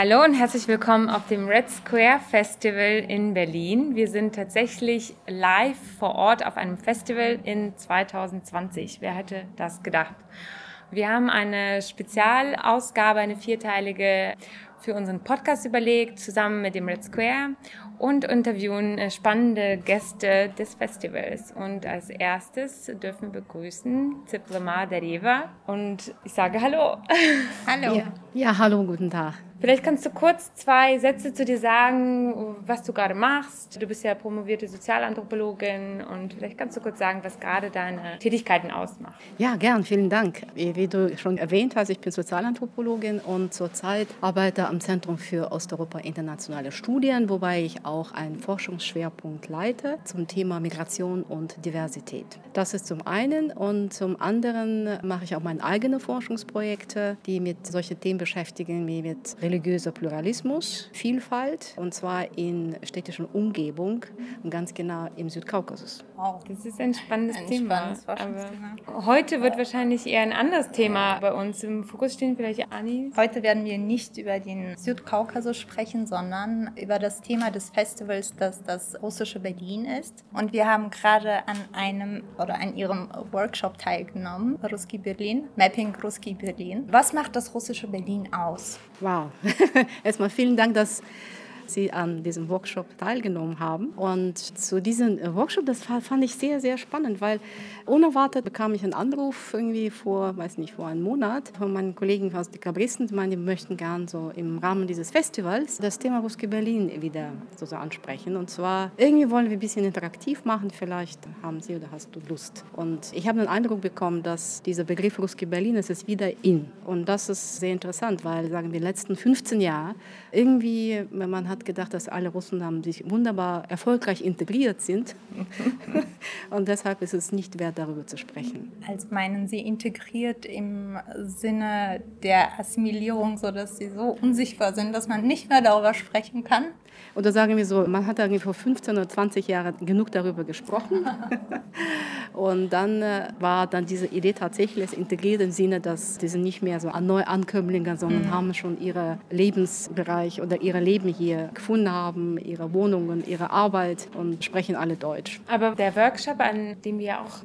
Hallo und herzlich willkommen auf dem Red Square Festival in Berlin. Wir sind tatsächlich live vor Ort auf einem Festival in 2020. Wer hätte das gedacht? Wir haben eine Spezialausgabe, eine vierteilige für unseren Podcast überlegt, zusammen mit dem Red Square und interviewen äh, spannende Gäste des Festivals. Und als erstes dürfen wir begrüßen Ziplama Dereva und ich sage Hallo. Hallo. Ja, ja, hallo, guten Tag. Vielleicht kannst du kurz zwei Sätze zu dir sagen, was du gerade machst. Du bist ja promovierte Sozialanthropologin und vielleicht kannst du kurz sagen, was gerade deine Tätigkeiten ausmacht. Ja, gern, vielen Dank. Wie du schon erwähnt hast, ich bin Sozialanthropologin und zurzeit arbeite am Zentrum für Osteuropa internationale Studien, wobei ich auch einen Forschungsschwerpunkt leite zum Thema Migration und Diversität. Das ist zum einen und zum anderen mache ich auch meine eigenen Forschungsprojekte, die mit solchen Themen beschäftigen, wie mit religiöser Pluralismus, Vielfalt und zwar in städtischen Umgebung und ganz genau im Südkaukasus. Wow. Das ist ein spannendes Ein Thema. spannendes. Aber heute wird wahrscheinlich eher ein anderes Thema bei uns im Fokus stehen. Vielleicht Anni. Heute werden wir nicht über den Südkaukasus sprechen, sondern über das Thema des Festivals, das das russische Berlin ist. Und wir haben gerade an einem oder an ihrem Workshop teilgenommen, Ruski Berlin, Mapping Ruski Berlin. Was macht das russische Berlin aus? Wow. Erstmal vielen Dank, dass Sie an diesem Workshop teilgenommen haben. Und zu diesem Workshop, das fand ich sehr, sehr spannend, weil unerwartet bekam ich einen Anruf irgendwie vor, weiß nicht, vor einem Monat von meinen Kollegen aus Dekabristen, die meinen, die möchten gern so im Rahmen dieses Festivals das Thema Ruski Berlin wieder so ansprechen. Und zwar irgendwie wollen wir ein bisschen interaktiv machen, vielleicht haben Sie oder hast du Lust. Und ich habe den Eindruck bekommen, dass dieser Begriff Ruski Berlin, es ist wieder in. Und das ist sehr interessant, weil, sagen wir, die letzten 15 Jahre irgendwie, man hat gedacht, dass alle Russen haben sich wunderbar erfolgreich integriert sind. Und deshalb ist es nicht wert, darüber zu sprechen. Als meinen Sie integriert im Sinne der Assimilierung, sodass sie so unsichtbar sind, dass man nicht mehr darüber sprechen kann? Oder sagen wir so, man hat irgendwie vor 15 oder 20 Jahren genug darüber gesprochen. Und dann äh, war dann diese Idee tatsächlich integriert im Sinne, dass diese nicht mehr so Neuankömmlinge, sondern mhm. haben schon ihren Lebensbereich oder ihr Leben hier gefunden haben, ihre Wohnungen, ihre Arbeit und sprechen alle Deutsch. Aber der Workshop, an dem wir auch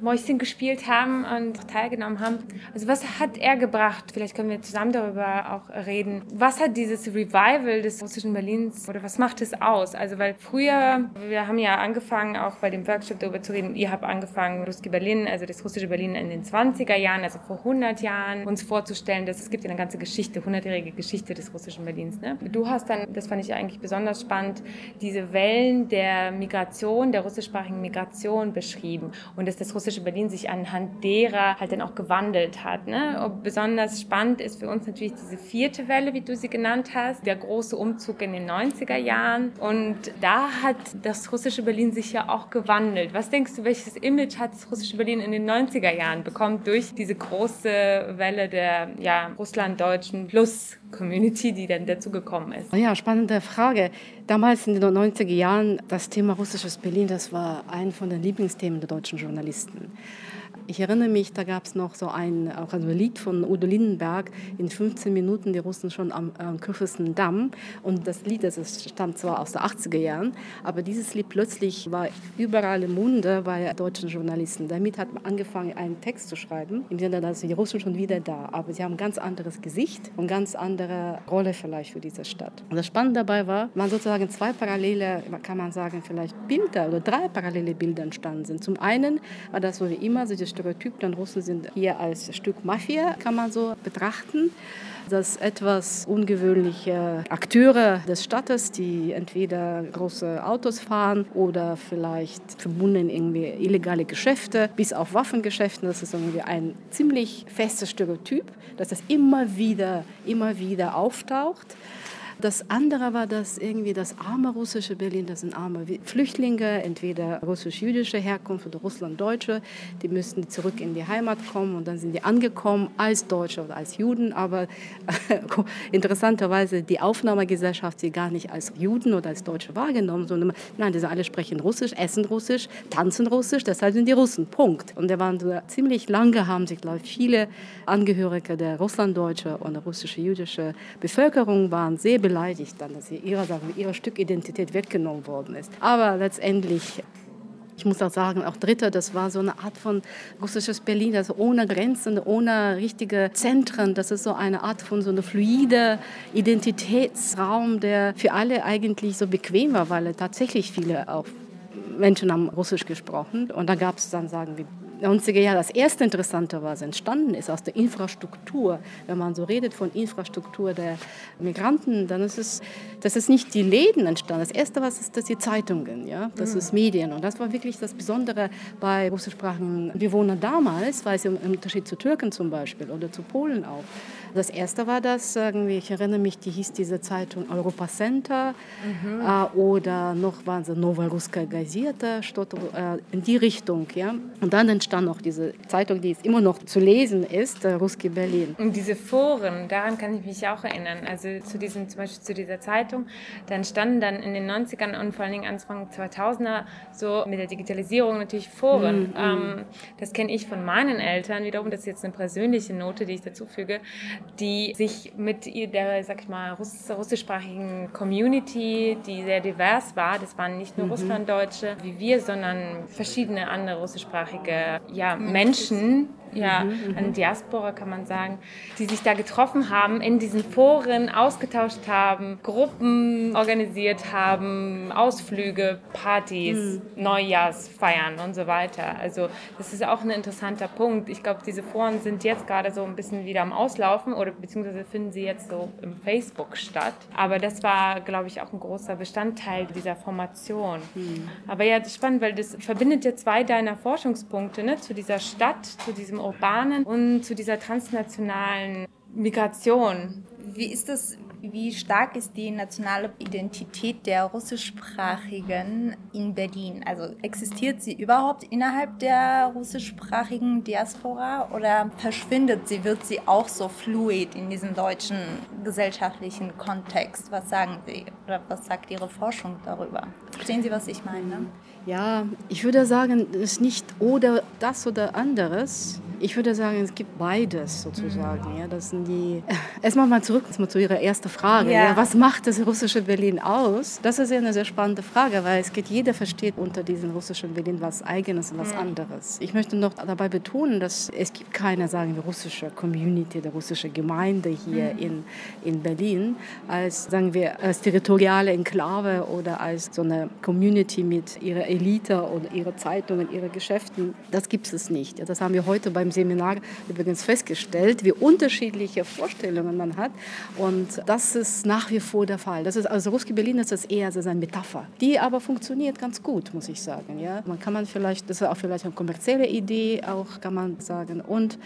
Mäuschen gespielt haben und teilgenommen haben, also was hat er gebracht? Vielleicht können wir zusammen darüber auch reden. Was hat dieses Revival des russischen Berlins oder was macht es aus? Also weil früher, wir haben ja angefangen auch bei dem Workshop darüber zu reden, ihr habt angefangen, Ruski Berlin, also das russische Berlin in den 20er Jahren, also vor 100 Jahren, uns vorzustellen, dass es gibt ja eine ganze Geschichte, 100-jährige Geschichte des russischen Berlins. Ne? Du hast dann, das fand ich eigentlich besonders spannend, diese Wellen der Migration, der russischsprachigen Migration beschrieben und dass das russische Berlin sich anhand derer halt dann auch gewandelt hat. Ne? Und besonders spannend ist für uns natürlich diese vierte Welle, wie du sie genannt hast, der große Umzug in den 90er Jahren und da hat das russische Berlin sich ja auch gewandelt. Was denkst du, welches Image hat das russische Berlin in den 90er Jahren bekommen durch diese große Welle der ja, russlanddeutschen Plus-Community, die dann dazugekommen ist? Ja, spannende Frage. Damals in den 90er Jahren, das Thema russisches Berlin, das war ein von den Lieblingsthemen der deutschen Journalisten. Ich erinnere mich, da gab es noch so ein, auch ein Lied von Udo Lindenberg, in 15 Minuten die Russen schon am, am kürzesten Damm. Und das Lied, das stammt zwar aus den 80er Jahren, aber dieses Lied plötzlich war überall im Munde bei deutschen Journalisten. Damit hat man angefangen, einen Text zu schreiben, im Sinne, dass die Russen schon wieder da, aber sie haben ein ganz anderes Gesicht und ganz andere Rolle vielleicht für diese Stadt. Und das Spannende dabei war, man sozusagen zwei parallele, kann man sagen, vielleicht Bilder oder drei parallele Bilder entstanden sind. Zum einen war das so wie immer, so die Stereotyp, denn Russen sind hier als Stück Mafia, kann man so betrachten dass etwas ungewöhnliche Akteure des Stadtes, die entweder große Autos fahren oder vielleicht verbunden irgendwie illegale Geschäfte, bis auf Waffengeschäfte, das ist irgendwie ein ziemlich festes Stereotyp, dass das immer wieder, immer wieder auftaucht. Das andere war, dass irgendwie das arme russische Berlin, das sind arme Flüchtlinge, entweder russisch-jüdische Herkunft oder russlanddeutsche, die müssten zurück in die Heimat kommen und dann sind die angekommen als Deutsche oder als Juden, aber interessanterweise die Aufnahmegesellschaft sie gar nicht als Juden oder als Deutsche wahrgenommen, sondern nein, diese alle sprechen Russisch, essen Russisch, tanzen Russisch, deshalb sind die Russen, Punkt. Und da waren so ziemlich lange, haben sich, glaube ich, viele Angehörige der russlanddeutsche und der russische-jüdische Bevölkerung waren sehr belastet beleidigt dann, dass ihre, ihre Stück Identität weggenommen worden ist. Aber letztendlich ich muss auch sagen, auch Dritter, das war so eine Art von russisches Berlin, also ohne Grenzen, ohne richtige Zentren. Das ist so eine Art von so einer fluide Identitätsraum, der für alle eigentlich so bequem war, weil tatsächlich viele auch Menschen haben Russisch gesprochen. Und da gab es dann, sagen wir, 90er Jahre das erste Interessante, was entstanden ist aus der Infrastruktur. Wenn man so redet von Infrastruktur der Migranten, dann ist es, das ist nicht die Läden entstanden. Das erste, was ist, das die Zeitungen, ja, das mhm. ist Medien. Und das war wirklich das Besondere bei russischsprachigen Bewohnern damals, weil sie im Unterschied zu Türken zum Beispiel oder zu Polen auch. Das erste war das, irgendwie, ich erinnere mich, die hieß diese Zeitung Europa Center mhm. äh, oder noch waren sie Nova Ruska Gazeta, äh, in die Richtung, ja. Und dann entstand stand noch diese Zeitung, die es immer noch zu lesen ist, äh, Ruski Berlin. Und diese Foren, daran kann ich mich auch erinnern. Also zu diesem, zum Beispiel zu dieser Zeitung, dann standen dann in den 90ern und vor allen Dingen Anfang 2000er so mit der Digitalisierung natürlich Foren. Mhm. Ähm, das kenne ich von meinen Eltern wiederum, das ist jetzt eine persönliche Note, die ich dazu füge, die sich mit der, sag ich mal, russ russischsprachigen Community, die sehr divers war, das waren nicht nur mhm. Russlanddeutsche wie wir, sondern verschiedene andere russischsprachige ja, Menschen, ja, mhm, eine mhm. Diaspora kann man sagen, die sich da getroffen haben, in diesen Foren ausgetauscht haben, Gruppen organisiert haben, Ausflüge, Partys, mhm. Neujahrsfeiern und so weiter. Also das ist auch ein interessanter Punkt. Ich glaube, diese Foren sind jetzt gerade so ein bisschen wieder am Auslaufen oder beziehungsweise finden sie jetzt so im Facebook statt. Aber das war, glaube ich, auch ein großer Bestandteil dieser Formation. Mhm. Aber ja, das ist spannend, weil das verbindet ja zwei deiner Forschungspunkte ne? zu dieser Stadt, zu diesem urbanen und zu dieser transnationalen Migration. Wie ist das, wie stark ist die nationale Identität der russischsprachigen in Berlin? Also existiert sie überhaupt innerhalb der russischsprachigen Diaspora oder verschwindet sie, wird sie auch so fluid in diesem deutschen gesellschaftlichen Kontext? Was sagen Sie oder was sagt Ihre Forschung darüber? Verstehen Sie, was ich meine? Ja, ich würde sagen, es ist nicht oder das oder anderes. Ich würde sagen, es gibt beides sozusagen. Ja, das sind die. Erstmal mal zurück mal zu Ihrer ersten Frage. Ja. ja. was macht das russische Berlin aus? Das ist ja eine sehr spannende Frage, weil es geht, jeder versteht unter diesem russischen Berlin was Eigenes und was mhm. anderes. Ich möchte noch dabei betonen, dass es gibt keine, sagen wir, russische Community, der russische Gemeinde hier mhm. in, in Berlin als, sagen wir, als territoriale Enklave oder als so eine Community mit ihrer Elite und ihre Zeitungen, ihre Geschäften. Das gibt es nicht. Das haben wir heute beim Seminar übrigens festgestellt, wie unterschiedliche Vorstellungen man hat. Und das ist nach wie vor der Fall. Das ist, also Ruski Berlin ist das eher so eine Metapher, die aber funktioniert ganz gut, muss ich sagen. Ja? Man kann man vielleicht, das ist auch vielleicht eine kommerzielle Idee, auch kann man sagen. Und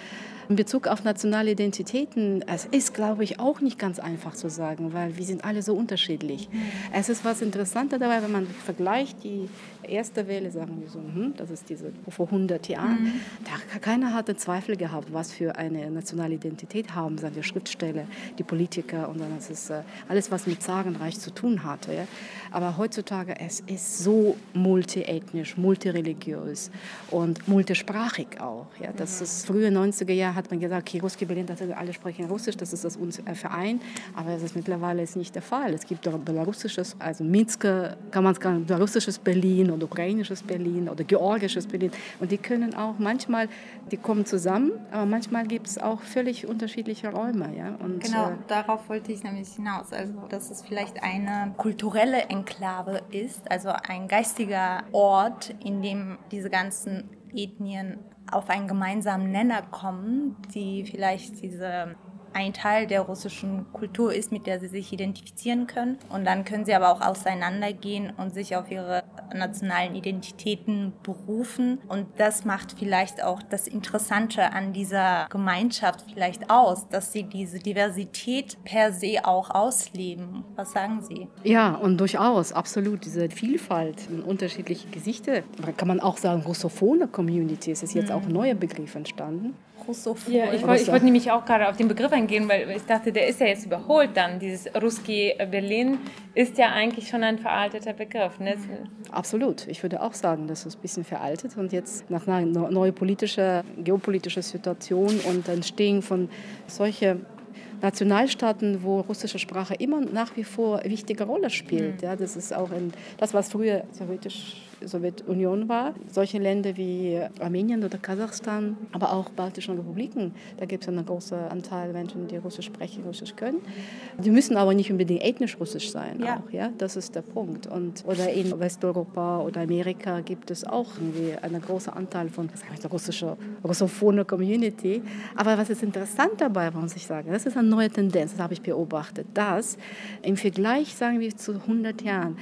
in Bezug auf nationale Identitäten, es ist, glaube ich, auch nicht ganz einfach zu sagen, weil wir sind alle so unterschiedlich. Es ist was Interessanter dabei, wenn man vergleicht die erste Welle, sagen wir so, hm, das ist diese vor 100 Jahren, mhm. da keiner hatte Zweifel gehabt, was für eine nationale Identität haben, sagen wir Schriftsteller, die Politiker und dann ist äh, alles, was mit Sagenreich zu tun hatte. Ja. Aber heutzutage es ist so multiethnisch, multireligiös und multisprachig auch. Ja. Das ist frühe 90er Jahre hat man gesagt, okay, Ruski Berlin, das alle sprechen Russisch, das ist das unser Verein, aber das ist mittlerweile ist nicht der Fall. Es gibt auch belarussisches, also Minsk, kann man sagen, belarussisches Berlin oder ukrainisches Berlin oder georgisches Berlin und die können auch manchmal, die kommen zusammen, aber manchmal gibt es auch völlig unterschiedliche Räume. Ja? Und, genau, äh, darauf wollte ich nämlich hinaus. Also, dass es vielleicht eine kulturelle Enklave ist, also ein geistiger Ort, in dem diese ganzen Ethnien auf einen gemeinsamen Nenner kommen, die vielleicht diese ein Teil der russischen Kultur ist, mit der sie sich identifizieren können. Und dann können sie aber auch auseinandergehen und sich auf ihre nationalen Identitäten berufen. Und das macht vielleicht auch das Interessante an dieser Gemeinschaft vielleicht aus, dass sie diese Diversität per se auch ausleben. Was sagen Sie? Ja, und durchaus, absolut. Diese Vielfalt, unterschiedliche Gesichter. Kann man auch sagen, russophone Community, es ist jetzt auch ein neuer Begriff entstanden. Russophon. Ja, ich wollte wollt nämlich auch gerade auf den Begriff eingehen, weil ich dachte, der ist ja jetzt überholt dann. Dieses Ruski Berlin ist ja eigentlich schon ein veralteter Begriff. Ne? Absolut. Ich würde auch sagen, das ist ein bisschen veraltet und jetzt nach einer neuen politischen, geopolitischen Situation und Entstehen von solchen Nationalstaaten, wo russische Sprache immer nach wie vor eine wichtige Rolle spielt. Mhm. Ja, das ist auch in, das, was früher theoretisch Sowjetunion war. Solche Länder wie Armenien oder Kasachstan, aber auch baltische Republiken, da gibt es einen großen Anteil Menschen, die Russisch sprechen, Russisch können. Die müssen aber nicht unbedingt ethnisch Russisch sein. Ja. Auch, ja? Das ist der Punkt. Und, oder in Westeuropa oder Amerika gibt es auch irgendwie einen großen Anteil von der russischen, russophone Community. Aber was ist interessant dabei, muss ich sagen, das ist eine neue Tendenz, das habe ich beobachtet, dass im Vergleich, sagen wir, zu 100 Jahren,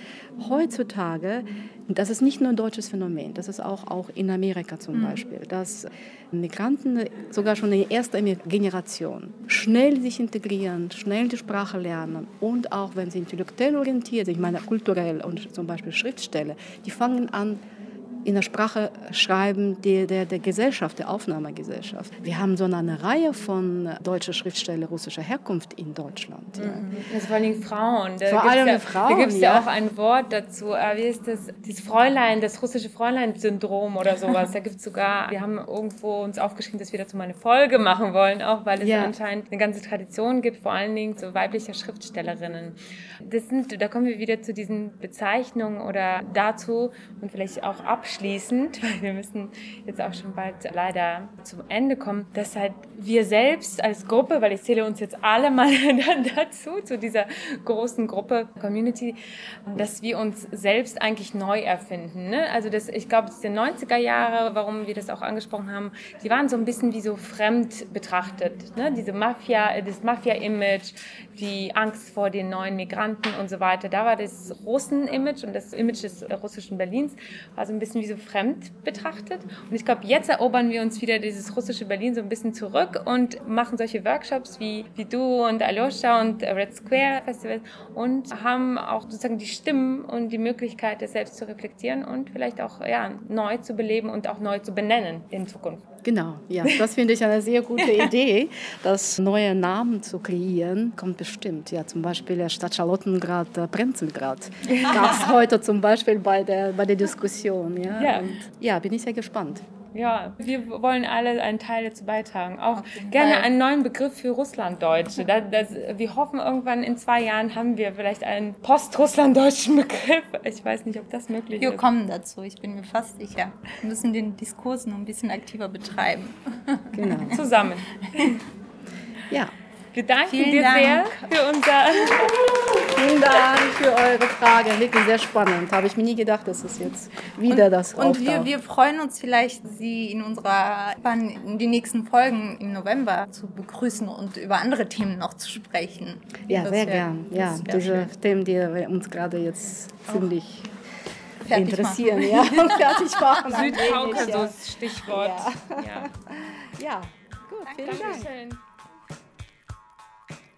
heutzutage das ist nicht nur ein deutsches Phänomen, das ist auch, auch in Amerika zum mhm. Beispiel, dass Migranten sogar schon in der ersten Generation schnell sich integrieren, schnell die Sprache lernen und auch wenn sie intellektuell orientiert sind, ich meine kulturell und zum Beispiel Schriftsteller, die fangen an, in der Sprache schreiben der, der, der Gesellschaft, der Aufnahmegesellschaft. Wir haben so eine Reihe von deutschen Schriftstellern russischer Herkunft in Deutschland. Ja. Mhm. Also vor allem Frauen. Da vor allem ja, Frauen. Da gibt es ja. ja. auch ein Wort dazu. Äh, wie ist das? Das Fräulein, das russische Fräulein-Syndrom oder sowas. Da gibt es sogar, wir haben irgendwo uns aufgeschrieben, dass wir dazu mal eine Folge machen wollen, auch weil es ja. anscheinend eine ganze Tradition gibt, vor allen Dingen so weiblicher Schriftstellerinnen. Das sind, da kommen wir wieder zu diesen Bezeichnungen oder dazu und vielleicht auch abschließend abschließend, weil wir müssen jetzt auch schon bald leider zum Ende kommen, dass halt wir selbst als Gruppe, weil ich zähle uns jetzt alle mal dazu, zu dieser großen Gruppe Community, dass wir uns selbst eigentlich neu erfinden. Ne? Also das, ich glaube, das sind 90er Jahre, warum wir das auch angesprochen haben, die waren so ein bisschen wie so fremd betrachtet. Ne? Diese Mafia, das Mafia-Image, die Angst vor den neuen Migranten und so weiter. Da war das Russen-Image und das Image des russischen Berlins war so ein bisschen wie so fremd betrachtet. Und ich glaube, jetzt erobern wir uns wieder dieses russische Berlin so ein bisschen zurück und machen solche Workshops wie, wie du und Alyosha und Red Square Festival und haben auch sozusagen die Stimmen und die Möglichkeit, das selbst zu reflektieren und vielleicht auch ja, neu zu beleben und auch neu zu benennen in Zukunft. Genau, ja, das finde ich eine sehr gute Idee, das neue Namen zu kreieren, kommt bestimmt. Ja, zum Beispiel der Stadt Charlottengrad, äh, Prenzelgrad gab es heute zum Beispiel bei der, bei der Diskussion. Ja, ja. Und, ja bin ich sehr gespannt. Ja, wir wollen alle einen Teil dazu beitragen. Auch gerne einen neuen Begriff für Russlanddeutsche. Das, das, wir hoffen, irgendwann in zwei Jahren haben wir vielleicht einen post-russlanddeutschen Begriff. Ich weiß nicht, ob das möglich wir ist. Wir kommen dazu, ich bin mir fast sicher. Wir müssen den Diskurs noch ein bisschen aktiver betreiben. Genau. Zusammen. Ja. Wir danken Vielen dir Dank. sehr für unser. Vielen Dank für eure Frage. Wirklich sehr spannend. Habe ich mir nie gedacht, dass es jetzt wieder und, das Und wir, wir freuen uns vielleicht, Sie in unserer in die nächsten Folgen im November zu begrüßen und über andere Themen noch zu sprechen. Ja, das sehr wär, gern. Ja, diese schön. Themen, die uns gerade jetzt ziemlich fertig interessieren. Machen. Ja, fertig machen. Südkaukasus, ja. Stichwort. Ja, ja. ja. gut, vielen Dank. Dank.